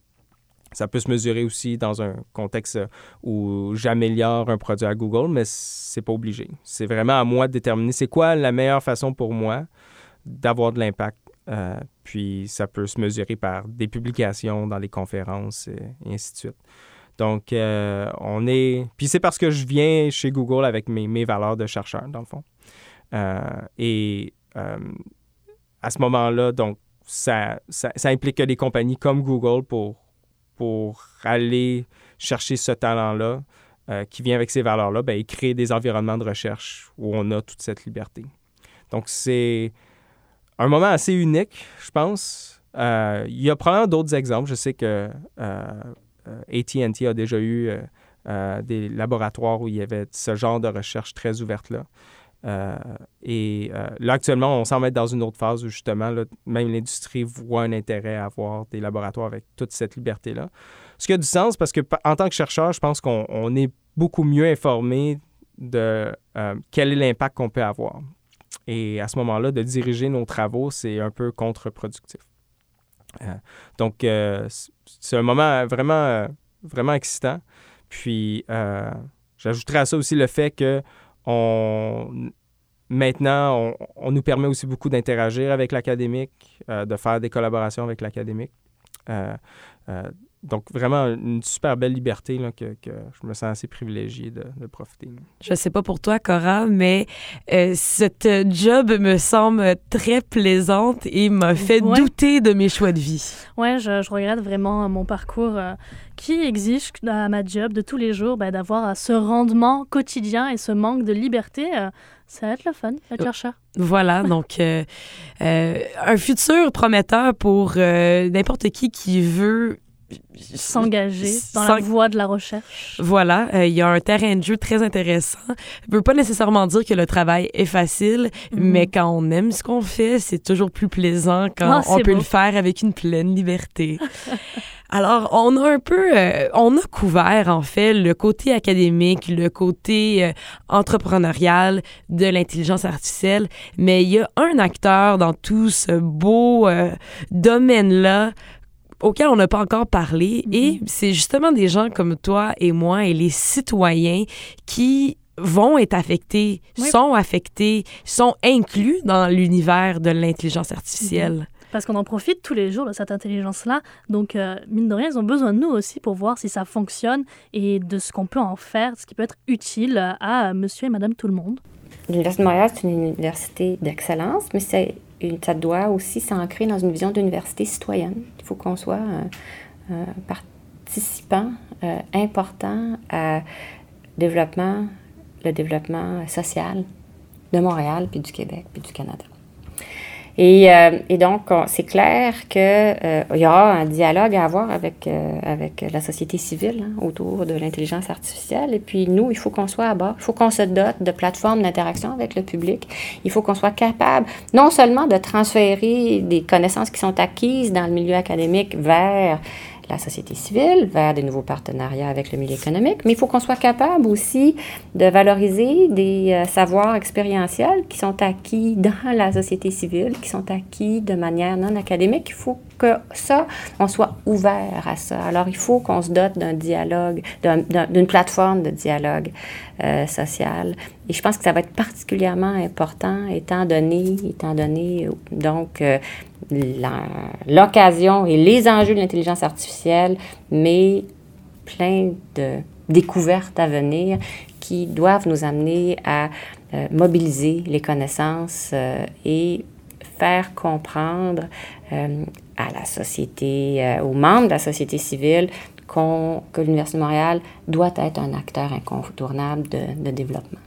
Ça peut se mesurer aussi dans un contexte où j'améliore un produit à Google, mais c'est pas obligé. C'est vraiment à moi de déterminer c'est quoi la meilleure façon pour moi d'avoir de l'impact. Euh, puis ça peut se mesurer par des publications dans les conférences et, et ainsi de suite. Donc, euh, on est. Puis c'est parce que je viens chez Google avec mes, valeurs de chercheur, dans le fond. Euh, et euh, à ce moment-là, donc, ça, ça, implique que des compagnies comme Google, pour, pour aller chercher ce talent-là, euh, qui vient avec ces valeurs-là, ben, ils créent des environnements de recherche où on a toute cette liberté. Donc, c'est un moment assez unique, je pense. Euh, il y a probablement d'autres exemples. Je sais que AT&T a déjà eu euh, des laboratoires où il y avait ce genre de recherche très ouverte-là. Euh, et euh, là, actuellement, on semble être dans une autre phase où justement, même l'industrie voit un intérêt à avoir des laboratoires avec toute cette liberté-là. Ce qui a du sens parce que, en tant que chercheur, je pense qu'on on est beaucoup mieux informé de euh, quel est l'impact qu'on peut avoir. Et à ce moment-là, de diriger nos travaux, c'est un peu contre-productif. Donc, c'est un moment vraiment, vraiment excitant. Puis, j'ajouterais à ça aussi le fait que on, maintenant, on, nous permet aussi beaucoup d'interagir avec l'académique, euh, de faire des collaborations avec l'académique. Euh, euh, donc, vraiment, une super belle liberté là, que, que je me sens assez privilégié de, de profiter. Je sais pas pour toi, Cora, mais euh, cette job me semble très plaisante et m'a fait Ouais. douter de mes choix de vie. Ouais, je, je regrette vraiment mon parcours euh, qui exige à ma job de tous les jours ben, d'avoir euh, ce rendement quotidien et ce manque de liberté. euh, ça va être le fun, être Euh, chercheur. Voilà, (laughs) donc euh, euh, un futur prometteur pour euh, n'importe qui qui veut S'engager dans la voie de la recherche. Voilà, euh, il y a un terrain de jeu très intéressant. Ça veut pas nécessairement dire que le travail est facile, Mhm. mais quand on aime ce qu'on fait, c'est toujours plus plaisant quand Ah, on peut beau. le faire avec une pleine liberté. (laughs) Alors, on a un peu, euh, on a couvert en fait le côté académique, le côté euh, entrepreneurial de l'intelligence artificielle, mais il y a un acteur dans tout ce beau euh, domaine-là auquel on n'a pas encore parlé, et c'est justement des gens comme toi et moi et les citoyens qui vont être affectés, Oui. sont affectés, sont inclus dans l'univers de l'intelligence artificielle. Parce qu'on en profite tous les jours de cette intelligence-là. Donc, euh, mine de rien, ils ont besoin de nous aussi pour voir si ça fonctionne et de ce qu'on peut en faire, ce qui peut être utile à monsieur et madame tout le monde. L'Université de Montréal, c'est une université d'excellence, mais c'est ça doit aussi s'ancrer dans une vision d'université citoyenne. Il faut qu'on soit un, un participant euh, important à développement, le développement social de Montréal, puis du Québec, puis du Canada. Et, euh, et donc, on- c'est clair qu'il y aura un dialogue à avoir avec, euh, avec la société civile hein, autour de l'intelligence artificielle. Et puis, nous, il faut qu'on soit à bord. Il faut qu'on se dote de plateformes d'interaction avec le public. Il faut qu'on soit capable non seulement de transférer des connaissances qui sont acquises dans le milieu académique vers la société civile, vers des nouveaux partenariats avec le milieu économique, mais il faut qu'on soit capable aussi de valoriser des euh, savoirs expérientiels qui sont acquis dans la société civile, qui sont acquis de manière non académique. Il faut que ça, on soit ouvert à ça. Alors, il faut qu'on se dote d'un dialogue, d'un- d'un- d'une plateforme de dialogue euh, social. Et je pense que ça va être particulièrement important étant donné, étant donné, euh, donc, euh, l'occasion et les enjeux de l'intelligence artificielle, mais plein de découvertes à venir qui doivent nous amener à euh, mobiliser les connaissances et faire comprendre à la société, aux membres de la société civile, qu'on- que l'Université de Montréal doit être un acteur incontournable de développement.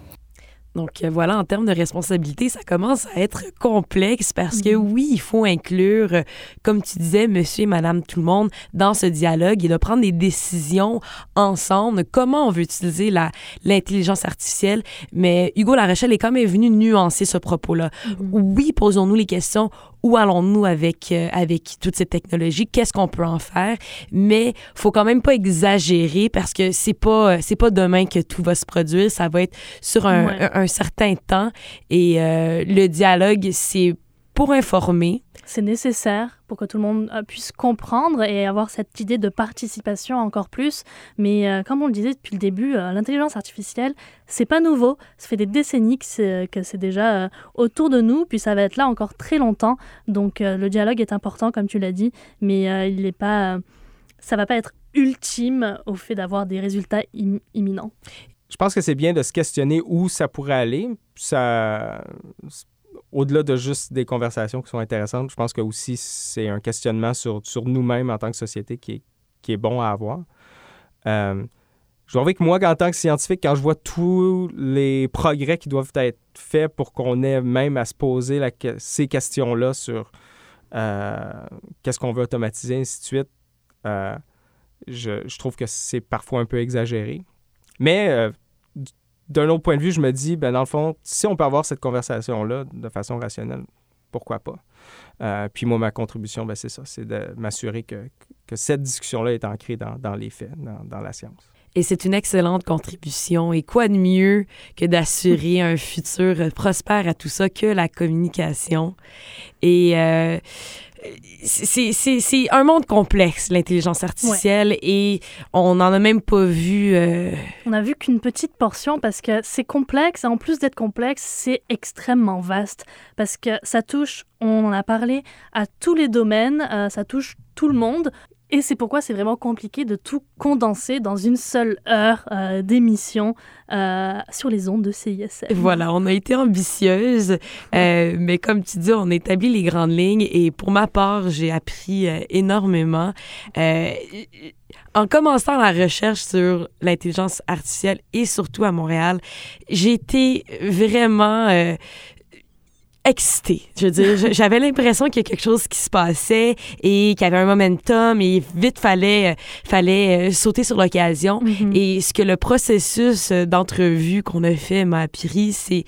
Donc euh, voilà, en termes de responsabilité, ça commence à être complexe parce que oui, il faut inclure, euh, comme tu disais, monsieur et madame tout le monde dans ce dialogue et de prendre des décisions ensemble. Comment on veut utiliser la- l'intelligence artificielle? Mais Hugo Larochelle est quand même venu nuancer ce propos-là. Oui, posons-nous les questions. Où allons-nous avec, euh, avec toute cette technologie? Qu'est-ce qu'on peut en faire? Mais faut quand même pas exagérer parce que c'est pas, euh, c'est pas demain que tout va se produire. Ça va être sur un, Ouais. un- un certain temps. Et euh, le dialogue, c'est pour informer. C'est nécessaire pour que tout le monde euh, puisse comprendre et avoir cette idée de participation encore plus. Mais euh, comme on le disait depuis le début, euh, l'intelligence artificielle, c'est pas nouveau. Ça fait des décennies que c'est, déjà autour de nous, puis ça va être là encore très longtemps. Donc le dialogue est important, comme tu l'as dit, mais il n'est pas, ça va pas être ultime au fait d'avoir des résultats im- imminents. Je pense que c'est bien de se questionner où ça pourrait aller. Ça, au-delà de juste des conversations qui sont intéressantes, je pense que aussi c'est un questionnement sur, sur nous-mêmes en tant que société qui est, qui est bon à avoir. Euh, je dois avouer que moi, en tant que scientifique, quand je vois tous les progrès qui doivent être faits pour qu'on ait même à se poser ces questions-là sur euh, qu'est-ce qu'on veut automatiser, ainsi de suite, euh, je, je trouve que c'est parfois un peu exagéré. Mais d'un autre point de vue, je me dis, ben, dans le fond, si on peut avoir cette conversation-là de façon rationnelle, pourquoi pas? Euh, puis moi, ma contribution, ben, c'est ça, c'est de m'assurer que, que cette discussion-là est ancrée dans, dans les faits, dans, dans la science. Et c'est une excellente contribution. Et quoi de mieux que d'assurer un futur prospère à tout ça que la communication? Et euh, c'est- un monde complexe, l'intelligence artificielle, et on n'en a même pas vu. euh, On a vu qu'une petite portion parce que c'est complexe et en plus d'être complexe, c'est extrêmement vaste parce que ça touche, on en a parlé, à tous les domaines, euh, ça touche tout le monde. Et c'est pourquoi c'est vraiment compliqué de tout condenser dans une seule heure euh, d'émission euh, sur les ondes de CISM. Voilà, on a été ambitieuse, euh, mais comme tu dis, on a établi les grandes lignes et pour ma part, j'ai appris énormément. En commençant la recherche sur l'intelligence artificielle et surtout à Montréal, j'ai été vraiment excitée. Je veux dire, j'avais l'impression qu'il y a quelque chose qui se passait et qu'il y avait un momentum et vite fallait, euh, fallait euh, sauter sur l'occasion. Mhm. Et ce que le processus euh, d'entrevue qu'on a fait m'a appris, c'est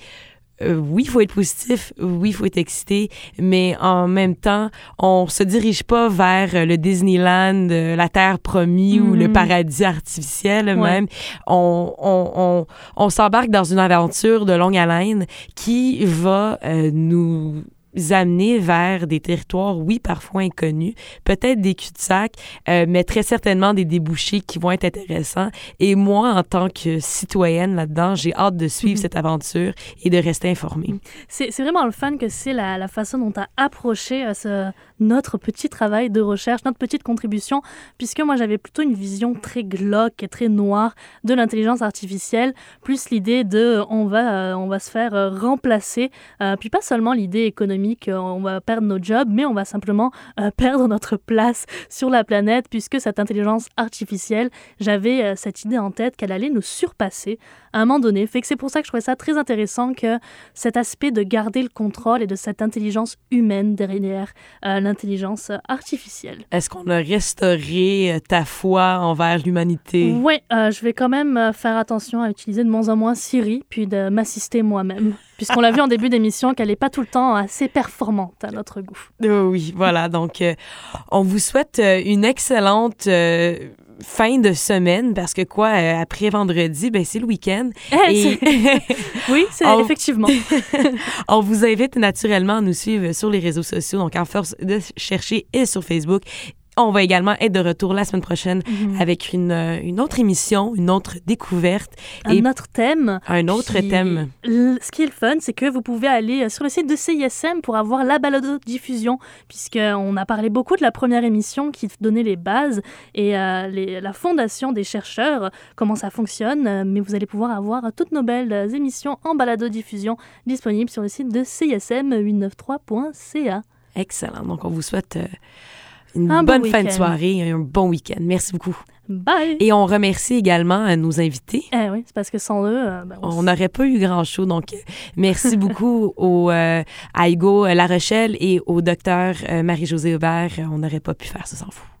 euh, oui, il faut être positif, oui, il faut être excité, mais en même temps, on se dirige pas vers euh, le Disneyland, euh, la terre promise ou le Mhm. paradis artificiel Ouais. même. On, on, on, on s'embarque dans une aventure de longue haleine qui va euh, nous amener vers des territoires, oui, parfois inconnus, peut-être des cul-de-sac, euh, mais très certainement des débouchés qui vont être intéressants. Et moi, en tant que citoyenne là-dedans, j'ai hâte de suivre Mhm. cette aventure et de rester informée. C'est c'est vraiment le fun que c'est la, la façon dont tu as approché euh, ce, notre petit travail de recherche, notre petite contribution, puisque moi j'avais plutôt une vision très glauque et très noire de l'intelligence artificielle, plus l'idée de euh, on va, euh, on va se faire remplacer, puis pas seulement l'idée économique, euh, on va perdre nos jobs, mais on va simplement euh, (laughs) perdre notre place sur la planète, puisque cette intelligence artificielle, j'avais euh, cette idée en tête qu'elle allait nous surpasser à un moment donné. Fait que c'est pour ça que je trouvais ça très intéressant que cet aspect de garder le contrôle et de cette intelligence humaine derrière euh, l'intelligence artificielle. Est-ce qu'on a restauré ta foi envers l'humanité? Oui, je vais quand même faire attention à utiliser de moins en moins Siri, puis de m'assister moi-même, puisqu'on l'a vu en début d'émission qu'elle n'est pas tout le temps assez performante à notre goût. Euh, oui, voilà. Donc, euh, on vous souhaite euh, une excellente euh, fin de semaine parce que quoi, euh, après vendredi, ben, c'est le week-end. Eh, Et (laughs) oui, c'est On- effectivement. (laughs) on vous invite naturellement à nous suivre sur les réseaux sociaux. Donc, en force de chercher et sur Facebook. On va également être de retour la semaine prochaine Mhm. avec une, euh, une autre émission, une autre découverte, et Un autre thème. un autre Puis, thème. Ce qui est le fun, c'est que vous pouvez aller euh, sur le site de CISM pour avoir la balado-diffusion, puisqu'on a parlé beaucoup de la première émission qui donnait les bases et euh, les- la fondation des chercheurs, comment ça fonctionne, mais vous allez pouvoir avoir toutes nos belles émissions en balado-diffusion disponibles sur le site de CISM893.ca. Excellent. Donc, on vous souhaite euh, une Un bon bonne fin de soirée et un bon week-end. Merci beaucoup. Bye! Et on remercie également nos invités. Eh oui, c'est parce que sans eux, euh, ben, on n'aurait pas eu grand chose. Donc, euh, merci beaucoup (laughs) au, euh, à Hugo euh, La Rochelle et au docteur Marie-Josée Aubert. On n'aurait pas pu faire ça sans vous.